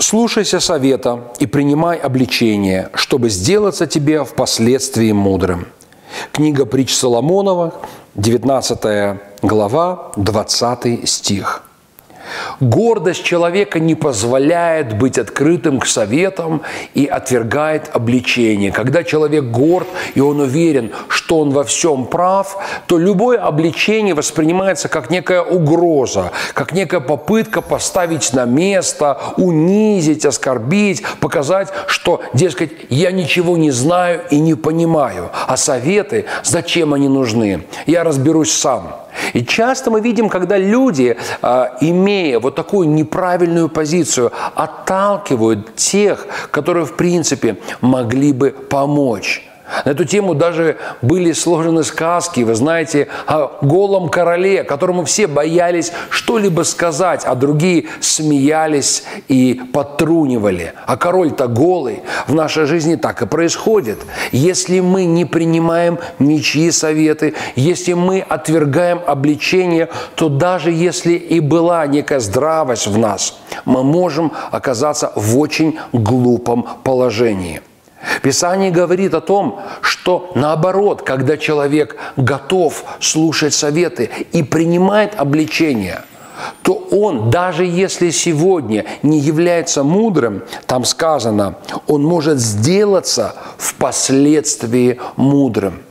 Слушайся совета и принимай обличение, чтобы сделаться тебе впоследствии мудрым. Книга притч Соломонова, 19 глава, 20 стих. Гордость человека не позволяет быть открытым к советам и отвергает обличение. Когда человек горд и он уверен, что он во всем прав, то любое обличение воспринимается как некая угроза, как некая попытка поставить на место, унизить, оскорбить, показать, что, дескать, я ничего не знаю и не понимаю. А советы, зачем они нужны? Я разберусь сам. И часто мы видим, когда люди, а, имея вот такую неправильную позицию, отталкивают тех, которые, в принципе, могли бы помочь. На эту тему даже были сложены сказки, вы знаете, о голом короле, которому все боялись что-либо сказать, а другие смеялись и подтрунивали. А король-то голый. В нашей жизни так и происходит. Если мы не принимаем ничьи советы, если мы отвергаем обличение, то даже если и была некая здравость в нас, мы можем оказаться в очень глупом положении. Писание говорит о том, что наоборот, когда человек готов слушать советы и принимает обличения, то он, даже если сегодня не является мудрым, там сказано, он может сделаться впоследствии мудрым.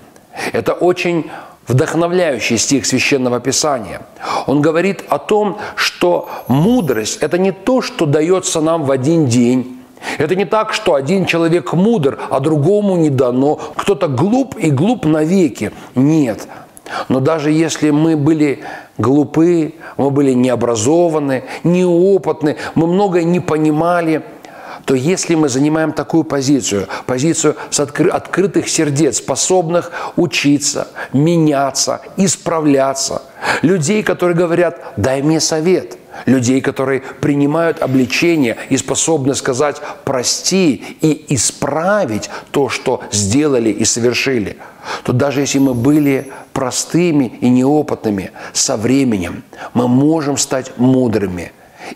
Это очень вдохновляющий стих Священного Писания. Он говорит о том, что мудрость – это не то, что дается нам в один день, это не так, что один человек мудр, а другому не дано. Кто-то глуп и глуп навеки. Нет. Но даже если мы были глупы, мы были необразованы, неопытны, мы многое не понимали, то если мы занимаем такую позицию, позицию с откры- открытых сердец, способных учиться, меняться, исправляться, людей, которые говорят, дай мне совет – людей, которые принимают обличение и способны сказать «прости» и исправить то, что сделали и совершили, то даже если мы были простыми и неопытными, со временем мы можем стать мудрыми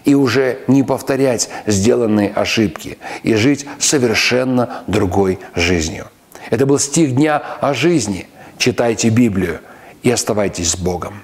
и уже не повторять сделанные ошибки и жить совершенно другой жизнью. Это был стих дня о жизни. Читайте Библию и оставайтесь с Богом.